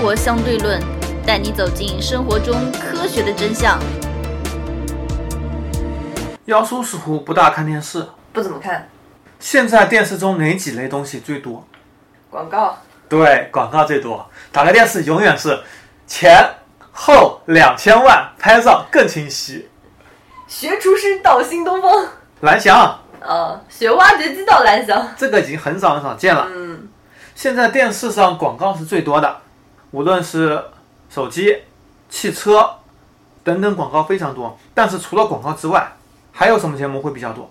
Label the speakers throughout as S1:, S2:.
S1: 活相对论》，带你走进生活中科学的真相。
S2: 妖叔似乎不大看电视，
S3: 不怎么看
S2: 现在电视中哪几类东西最多？
S3: 广告，
S2: 对，广告最多。打开电视永远是前后两千万，拍照更清晰。
S3: 学厨师到新东方，
S2: 蓝翔，
S3: 呃，学挖掘机到蓝翔，
S2: 这个已经很少很少见了。
S3: 嗯，
S2: 现在电视上广告是最多的，无论是手机、汽车等等广告非常多。但是除了广告之外，还有什么节目会比较多？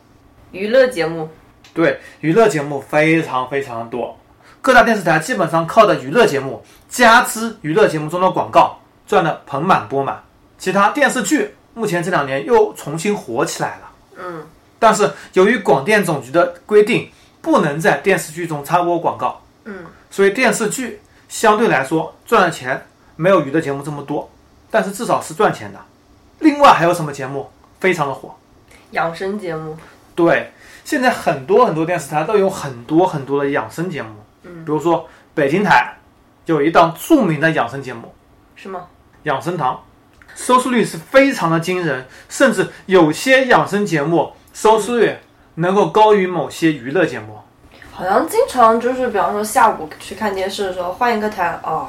S3: 娱乐节目，
S2: 对，娱乐节目非常非常多，各大电视台基本上靠的娱乐节目加之娱乐节目中的广告赚得盆满钵满。其他电视剧目前这两年又重新火起来了，
S3: 嗯，
S2: 但是由于广电总局的规定，不能在电视剧中插播广告，
S3: 嗯，
S2: 所以电视剧相对来说赚的钱没有娱乐节目这么多，但是至少是赚钱的。另外还有什么节目非常的火？
S3: 养生节目，
S2: 对，现在很多很多电视台都有很多很多的养生节目，
S3: 嗯
S2: 比如说北京台有一档著名的养生节目《
S3: 是吗？
S2: 养生堂》，收视率是非常的惊人，甚至有些养生节目收视率能够高于某些娱乐节目。
S3: 好像经常就是，比方说下午去看电视的时候，换一个台，哦，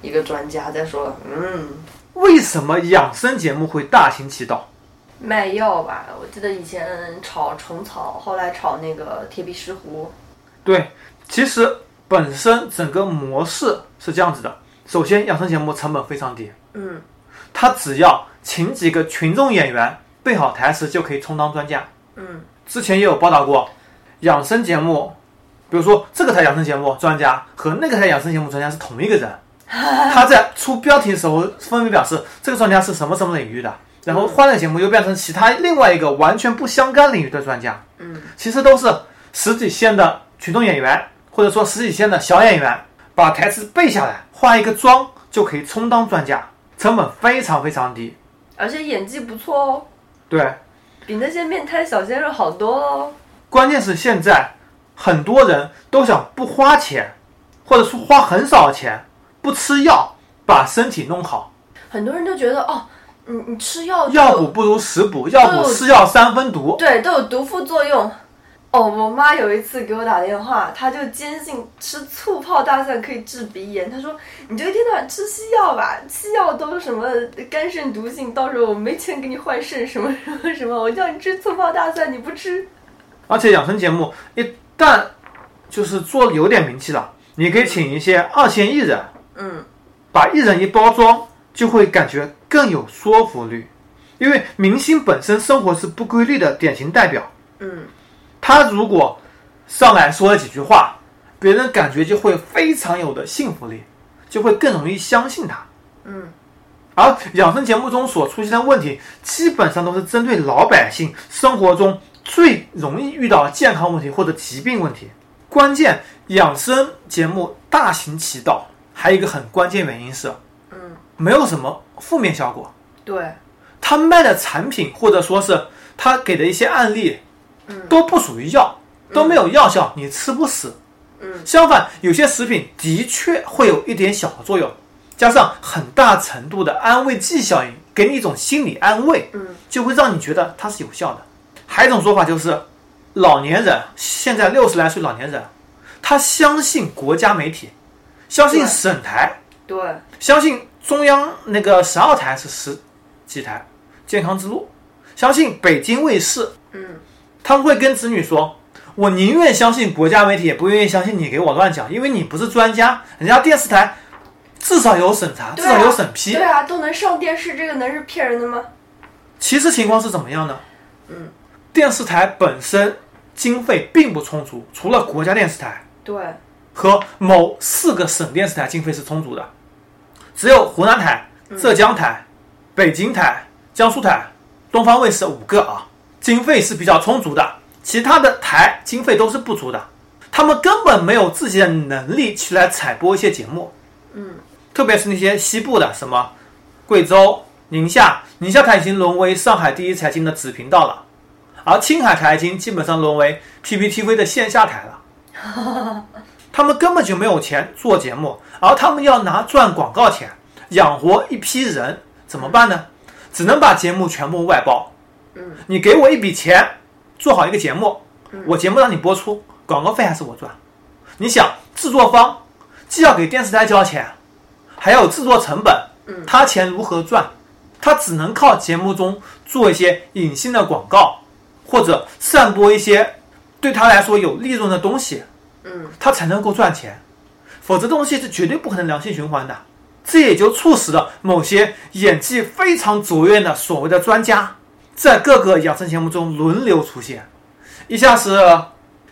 S3: 一个专家在说，嗯，
S2: 为什么养生节目会大行其道？
S3: 卖药吧，我记得以前炒虫草，后来炒那个铁皮石斛，
S2: 对，其实本身整个模式是这样子的：首先，养生节目成本非常低，
S3: 嗯，
S2: 他只要请几个群众演员背好台词就可以充当专家。
S3: 嗯，
S2: 之前也有报道过，养生节目，比如说这个台养生节目专家和那个台养生节目专家是同一个人，他在出标题的时候分别表示这个专家是什么什么领域的，然后换了节目又变成其他另外一个完全不相干领域的专家。
S3: 嗯，
S2: 其实都是十几线的群众演员，或者说十几线的小演员，把台词背下来，化一个妆就可以充当专家，成本非常非常低。
S3: 而且演技不错哦，
S2: 对，
S3: 比那些面瘫小鲜肉好多哦。
S2: 关键是现在很多人都想不花钱，或者说花很少的钱，不吃药，把身体弄好。
S3: 很多人都觉得，哦，你你吃药
S2: 药补不如食补，药补是药三分毒。
S3: 对，都有毒副作用。哦，我妈有一次给我打电话，她就坚信吃醋泡大蒜可以治鼻炎。她说：“你就一天到晚吃西药吧，西药都是什么肝肾毒性，到时候我没钱给你换肾，什么什么什么，我叫你吃醋泡大蒜，你不吃。
S2: 而且养生节目一旦就是做得有点名气了，你可以请一些二线艺人，
S3: 嗯，
S2: 把艺人一包装，就会感觉更有说服力。因为明星本身生活是不规律的典型代表，
S3: 嗯，
S2: 他如果上来说了几句话，别人感觉就会非常有的信服力，就会更容易相信他。
S3: 嗯，
S2: 而养生节目中所出现的问题，基本上都是针对老百姓生活中最容易遇到健康问题或者疾病问题。关键养生节目大行其道，还有一个很关键原因是，
S3: 嗯，
S2: 没有什么负面效果。
S3: 对，
S2: 他卖的产品或者说是他给的一些案例，嗯都不属于药，都没有药效，你吃不死。
S3: 嗯，
S2: 相反，有些食品的确会有一点小的作用，加上很大程度的安慰剂效应，给你一种心理安慰，
S3: 嗯，
S2: 就会让你觉得它是有效的。还有一种说法就是，老年人现在六十来岁老年人，他相信国家媒体，相信省台，
S3: 对，
S2: 相信中央那个十二台是十几台，健康之路，相信北京卫视，
S3: 嗯，
S2: 他们会跟子女说：“我宁愿相信国家媒体，也不愿意相信你给我乱讲，因为你不是专家。人家电视台至少有审查，至少有审批。
S3: 对啊，都能上电视，这个能是骗人的吗？
S2: 其实情况是怎么样呢？
S3: 嗯，
S2: 电视台本身经费并不充足，除了国家电视台
S3: 对，
S2: 和某四个省电视台经费是充足的，只有湖南台、浙江台、北京台、江苏台、东方卫视五个啊，经费是比较充足的，其他的台经费都是不足的，他们根本没有自己的能力去来采播一些节目，
S3: 嗯，
S2: 特别是那些西部的什么贵州、宁夏，宁夏台已经沦为上海第一财经的子频道了，而青海台已经基本上沦为 PPTV 的线下台了。他们根本就没有钱做节目，而他们要拿赚广告钱养活一批人，怎么办呢？只能把节目全部外包。
S3: 嗯，
S2: 你给我一笔钱，做好一个节目，我节目让你播出，广告费还是我赚。你想，制作方既要给电视台交钱，还要有制作成本，
S3: 嗯
S2: 他钱如何赚？他只能靠节目中做一些隐性的广告，或者散播一些对他来说有利润的东西，
S3: 嗯，
S2: 他才能够赚钱，否则东西是绝对不可能良性循环的。这也就促使了某些演技非常卓越的所谓的专家，在各个养生节目中轮流出现，一下是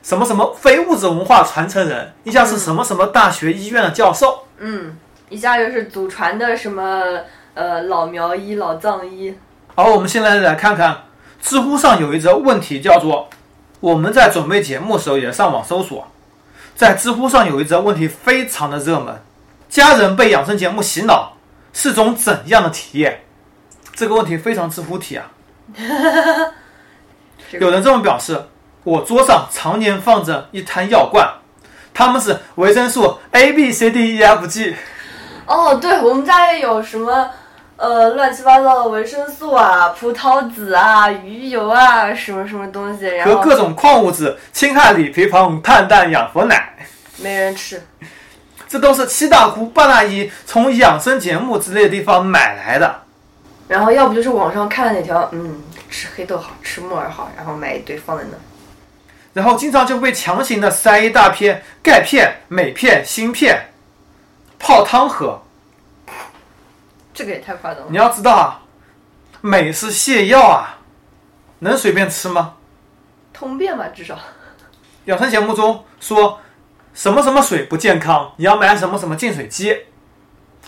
S2: 什么什么非物质文化传承人，一下是什么什么大学医院的教授，
S3: 嗯，一下又是祖传的什么呃老苗医、老藏医，
S2: 好，我们现在来看看知乎上有一则问题，叫做“我们在准备节目的时候也上网搜索”。在知乎上有一则问题非常的热门：家人被养生节目洗脑是种怎样的体验？这个问题非常知乎体啊！
S3: 这个
S2: 有人这么表示：我桌上常年放着一摊药罐，他们是维生素 A、B、C、D、E、F、G。
S3: 哦，对，我们家也有什么呃乱七八糟的维生素啊、葡萄籽啊、鱼油啊，什么什么东西，然后
S2: 和各种矿物质、氢氦锂铍硼碳氮氧氟氖。
S3: 没人吃。
S2: 这都是七大姑八大姨从养生节目之类的地方买来的。
S3: 然后要不就是网上看的哪条，嗯，吃黑豆好吃木耳好，然后买一堆放在那。
S2: 然后经常就被强行的塞一大片钙片、镁片、锌片，泡汤喝。
S3: 这个也太夸张了。
S2: 你要知道啊，镁是泻药啊，能随便吃吗？
S3: 通便吧，至少。
S2: 养生节目中说什么什么水不健康，你要买什么什么净水机，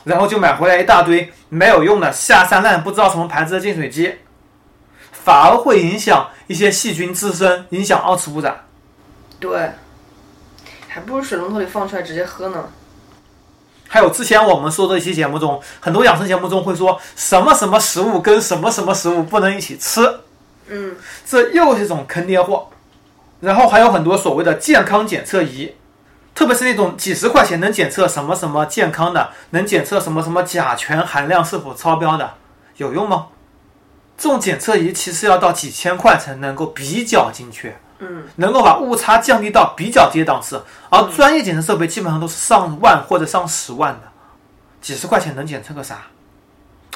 S2: 然后就买回来一大堆没有用的下三滥不知道什么牌子的净水机，反而会影响一些细菌滋生，影响二次污染。
S3: 对，还不如水龙头里放出来直接喝呢。
S2: 还有之前我们说的一期节目中，很多养生节目中会说什么什么食物跟什么什么食物不能一起吃，
S3: 嗯，
S2: 这又是一种坑爹货。然后还有很多所谓的健康检测仪，特别是那种几十块钱能检测什么什么健康的，能检测什么什么甲醛含量是否超标的，有用吗？这种检测仪其实要到几千块才能够比较精确，
S3: 嗯，
S2: 能够把误差降低到比较低的档次，而专业检测设备基本上都是上万或者上十万的，几十块钱能检测个啥？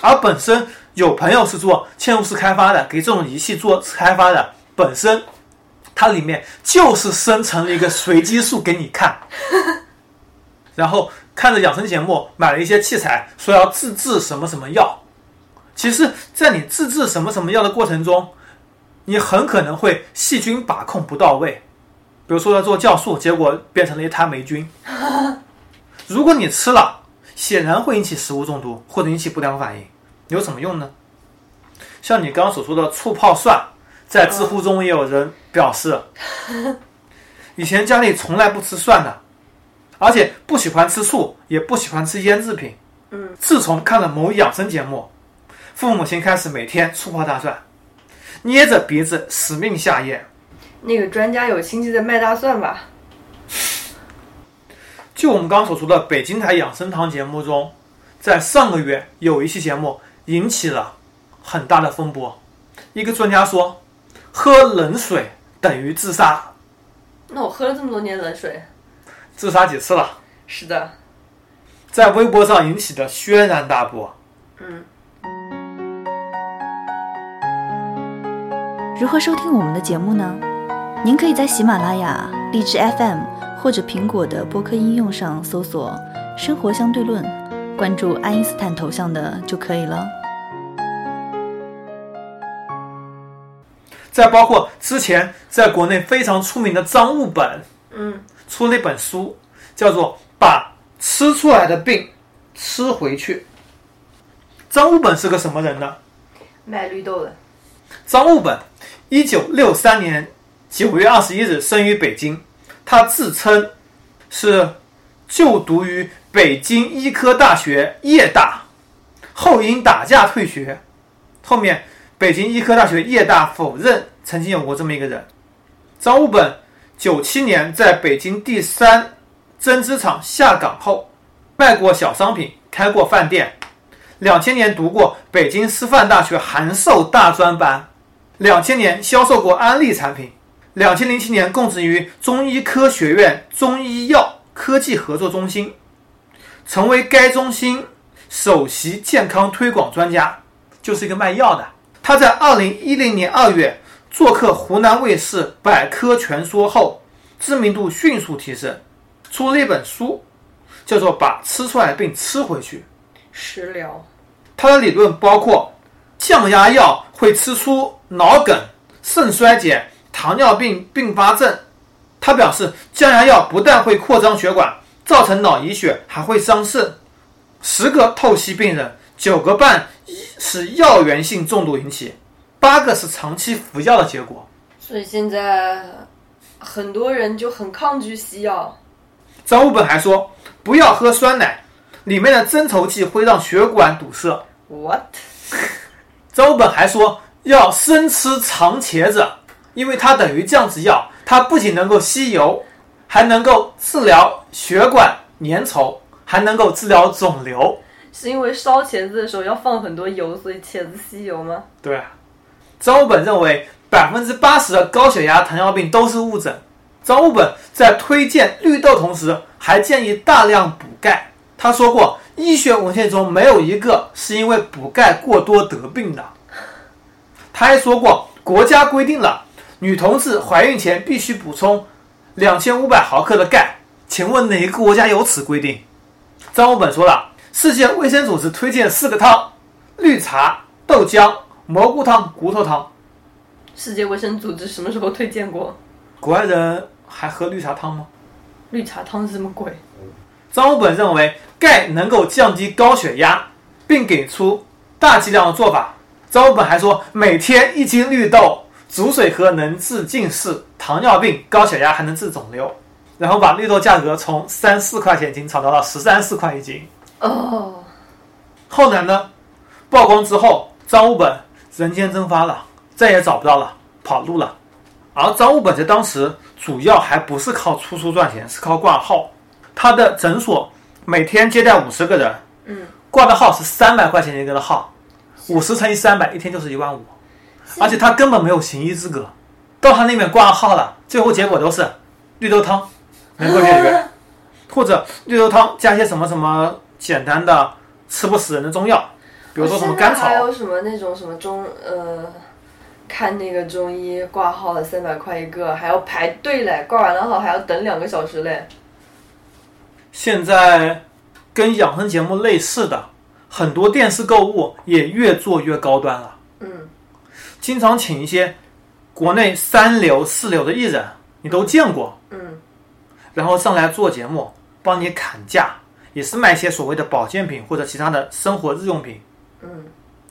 S2: 而本身有朋友是做嵌入式开发的，给这种仪器做开发的，本身它里面就是生成了一个随机数给你看，然后看着养生节目买了一些器材，说要自制什么什么药。其实，在你自制什么什么药的过程中，你很可能会细菌把控不到位，比如说要做酵素，结果变成了一滩霉菌。如果你吃了，显然会引起食物中毒或者引起不良反应，有什么用呢？像你刚刚所说的醋泡蒜，在知乎中也有人表示，以前家里从来不吃蒜的，而且不喜欢吃醋，也不喜欢吃腌制品。
S3: 嗯，
S2: 自从看了某养生节目，父母亲开始每天醋泡大蒜，捏着鼻子死命下咽。
S3: 那个专家有亲戚在卖大蒜吧？
S2: 就我们刚刚所说的北京台养生堂节目中，在上个月有一期节目引起了很大的风波。一个专家说，喝冷水等于自杀，
S3: 那我喝了这么多年冷水。
S2: 自杀几次了？
S3: 是的，
S2: 在微博上引起的轩然大波。
S3: 嗯，
S1: 如何收听我们的节目呢？您可以在喜马拉雅、荔枝 FM 或者苹果的播客应用上搜索“生活相对论”，关注爱因斯坦头像的就可以了。
S2: 再包括之前在国内非常出名的张悟本
S3: 嗯，
S2: 出了一本书，叫做《把吃出来的病吃回去》。张悟本是个什么人呢？
S3: 卖绿豆的。
S2: 张悟本，一九六三年九月二十一日生于北京，他自称是就读于北京医科大学夜大，后因打架退学。后面北京医科大学夜大否认曾经有过这么一个人。张悟本九七年在北京第三针织厂下岗后，卖过小商品，开过饭店。两千年读过北京师范大学函授大专班。两千年销售过安利产品。两千零七年供职于中医科学院中医药科技合作中心，成为该中心首席健康推广专家，就是一个卖药的。他在二零一零年二月做客湖南卫视《百科全说》后，知名度迅速提升，出了一本书，叫做《把吃出来的病吃回去》。
S3: 食疗，
S2: 他的理论包括降压药会吃出脑梗、肾衰竭。糖尿病并发症，他表示降压药不但会扩张血管，造成脑溢血，还会伤肾。十个透析病人，九个半是药源性中毒引起，八个是长期服药的结果。
S3: 所以现在很多人就很抗拒西药。
S2: 张悟本还说，不要喝酸奶，里面的增稠剂会让血管堵塞。
S3: What？
S2: 张悟本还说，要生吃长茄子。因为它等于降脂药，它不仅能够吸油，还能够治疗血管粘稠，还能够治疗肿瘤。
S3: 是因为烧茄子的时候要放很多油，所以茄子吸油吗？
S2: 对。张悟本认为，百分之八十的高血压、糖尿病都是误诊。张悟本在推荐绿豆同时，还建议大量补钙。他说过，医学文献中没有一个是因为补钙过多得病的。他还说过，国家规定了。女同志怀孕前必须补充两千五百毫克的钙，请问哪个国家有此规定？张悟本说了，世界卫生组织推荐四个汤：绿茶、豆浆、蘑菇汤、骨头汤。
S3: 世界卫生组织什么时候推荐过？
S2: 国外人还喝绿茶汤吗？
S3: 绿茶汤是什么鬼？
S2: 张悟本认为钙能够降低高血压，并给出大剂量的做法。张悟本还说，每天一斤绿豆。煮水喝能治近视、糖尿病、高血压，还能治肿瘤。然后把绿豆价格从三四块钱一斤炒到了十三四块一斤。
S3: 哦。
S2: 后来呢？曝光之后，张悟本人间蒸发了，再也找不到了，跑路了。而张悟本在当时主要还不是靠出书赚钱，是靠挂号。他的诊所每天接待五十个人，
S3: 嗯，
S2: 挂的号是三百块钱一个的号，五十乘以三百，一天就是一万五。而且他根本没有行医资格，到他那边挂号了，最后结果都是绿豆汤能够解决，或者绿豆汤加些什么什么简单的吃不死人的中药，比如说什么甘草。
S3: 还有什么那种什么中呃，看那个中医挂号的三百块一个，还要排队嘞，挂完了号还要等两个小时嘞。
S2: 现在跟养生节目类似的很多电视购物也越做越高端了。
S3: 嗯。
S2: 经常请一些国内三流、四流的艺人，你都见过，
S3: 嗯，
S2: 然后上来做节目，帮你砍价，也是卖一些所谓的保健品或者其他的生活日用品，
S3: 嗯，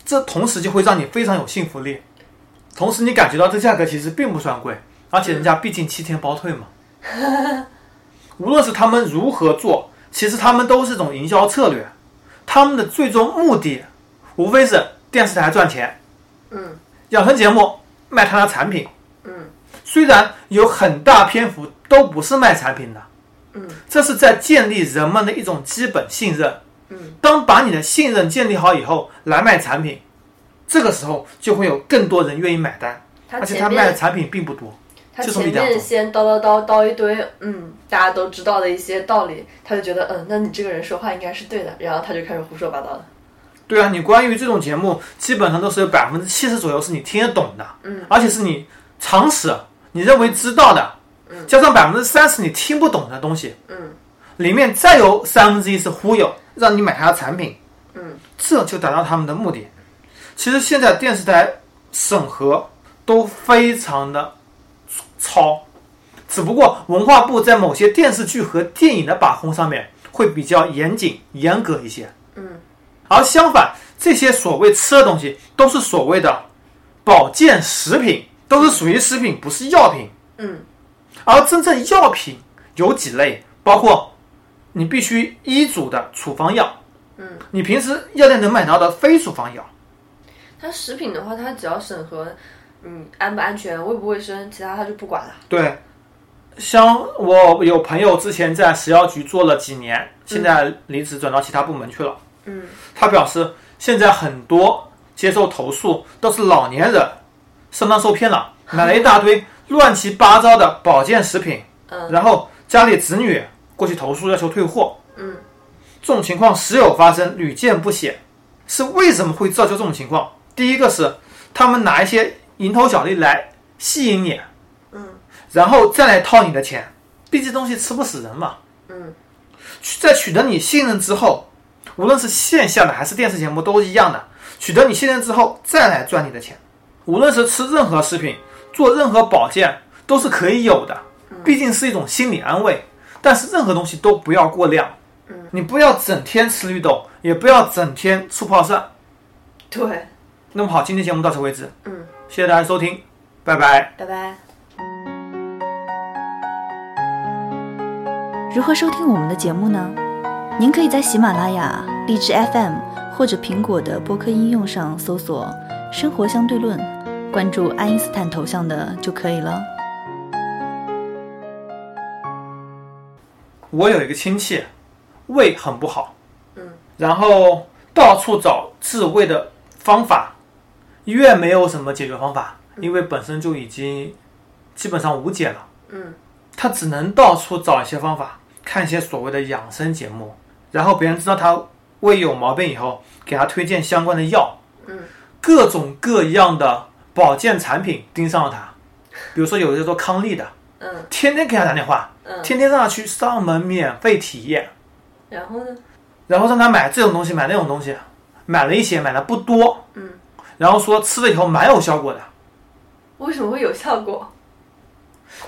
S2: 这同时就会让你非常有信服力，同时你感觉到这价格其实并不算贵，而且人家毕竟七天包退嘛。无论是他们如何做，其实他们都是一种营销策略，他们的最终目的无非是电视台赚钱，
S3: 嗯。
S2: 养生节目卖他的产品，
S3: 嗯，
S2: 虽然有很大篇幅都不是卖产品的，
S3: 嗯，
S2: 这是在建立人们的一种基本信任，
S3: 嗯，
S2: 当把你的信任建立好以后，来卖产品，这个时候就会有更多人愿意买单，而且他卖的产品并不多，
S3: 他前面先叨叨叨叨一堆，嗯，大家都知道的一些道理，他就觉得，嗯，那你这个人说话应该是对的，然后他就开始胡说八道了。
S2: 对啊，你关于这种节目，基本上都是有百分之七十左右是你听得懂的，
S3: 嗯，
S2: 而且是你常识，你认为知道的，
S3: 嗯，
S2: 加上百分之三十你听不懂的东西，
S3: 嗯，
S2: 里面再有三分之一是忽悠，让你买他的产品，
S3: 嗯，
S2: 这就达到他们的目的。其实现在电视台审核都非常的糙，只不过文化部在某些电视剧和电影的把控上面会比较严谨、严格一些，
S3: 嗯。
S2: 而相反，这些所谓吃的东西都是所谓的保健食品，都是属于食品，不是药品。
S3: 嗯。
S2: 而真正药品有几类，包括你必须医嘱的处方药，
S3: 嗯，
S2: 你平时药店能买到的非处方药。
S3: 它食品的话，它只要审核，嗯，安不安全、卫不卫生，其他他就不管了。
S2: 对，像我有朋友之前在食药局做了几年，现在离职转到其他部门去了。
S3: 嗯
S2: 他表示，现在很多接受投诉都是老年人上当受骗了，买了一大堆 乱七八糟的保健食品，
S3: 嗯
S2: 然后家里子女过去投诉要求退货，
S3: 嗯
S2: 这种情况时有发生，屡见不鲜。是为什么会造就这种情况？第一个是他们拿一些蝇头小利来吸引你，
S3: 嗯
S2: 然后再来套你的钱，毕竟东西吃不死人嘛。
S3: 嗯
S2: 在取得你信任之后，无论是线下的还是电视节目都一样的，取得你信任之后再来赚你的钱。无论是吃任何食品，做任何保健都是可以有的，毕竟是一种心理安慰。但是任何东西都不要过量，嗯你不要整天吃绿豆，也不要整天吃泡蒜。
S3: 对，
S2: 那么好，今天节目到此为止，
S3: 嗯，
S2: 谢谢大家收听，拜拜。
S3: 拜拜。
S1: 如何收听我们的节目呢？您可以在喜马拉雅、荔枝 FM 或者苹果的播客应用上搜索“生活相对论”，关注爱因斯坦头像的就可以了。
S2: 我有一个亲戚，胃很不好，
S3: 嗯，
S2: 然后到处找治胃的方法，医院没有什么解决方法，因为本身就已经基本上无解了，
S3: 嗯。
S2: 他只能到处找一些方法，看一些所谓的养生节目，然后别人知道他胃有毛病以后，给他推荐相关的药，
S3: 嗯。
S2: 各种各样的保健产品盯上了他，比如说有一个做康利的，
S3: 嗯。
S2: 天天给他打电话，
S3: 嗯，
S2: 天天让他去上门免费体验。
S3: 然后呢？
S2: 然后让他买这种东西，买那种东西，买了一些，买的不多，
S3: 嗯，
S2: 然后说吃了以后蛮有效果的。
S3: 为什么会有效果？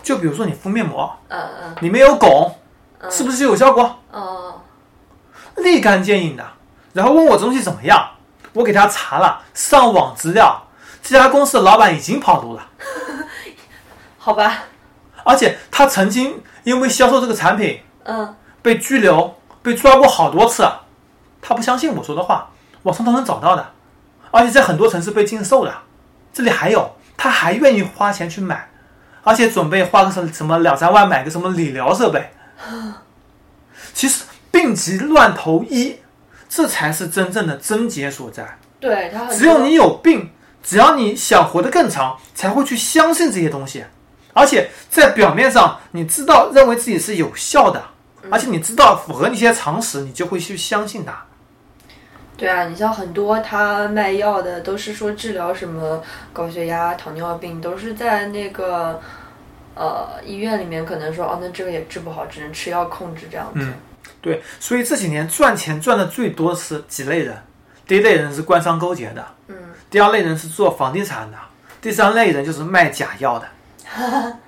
S2: 就比如说你敷面膜，
S3: 嗯嗯
S2: 里面有汞，
S3: 嗯
S2: 是不是就有效果？
S3: 哦
S2: 立竿见影的。然后问我这东西怎么样，我给他查了上网资料，这家公司的老板已经跑路了，
S3: 好吧，
S2: 而且他曾经因为销售这个产品
S3: 嗯
S2: 被拘留、被抓过好多次。他不相信我说的话，网上都能找到的，而且在很多城市被禁售的。这里还有，他还愿意花钱去买，而且准备花个什什么两三万买个什么理疗设备。其实病急乱投医，这才是真正的症结所在。
S3: 对他
S2: 只有你有病，只要你想活得更长，才会去相信这些东西。而且在表面上，你知道认为自己是有效的，而且你知道符合那些常识，你就会去相信它。
S3: 对啊，你像很多他卖药的都是说治疗什么高血压、糖尿病，都是在那个呃医院里面可能说哦，那这个也治不好，只能吃药控制这样子。
S2: 嗯对，所以这几年赚钱赚的最多是几类人，第一类人是官商勾结的，
S3: 嗯
S2: 第二类人是做房地产的，第三类人就是卖假药的。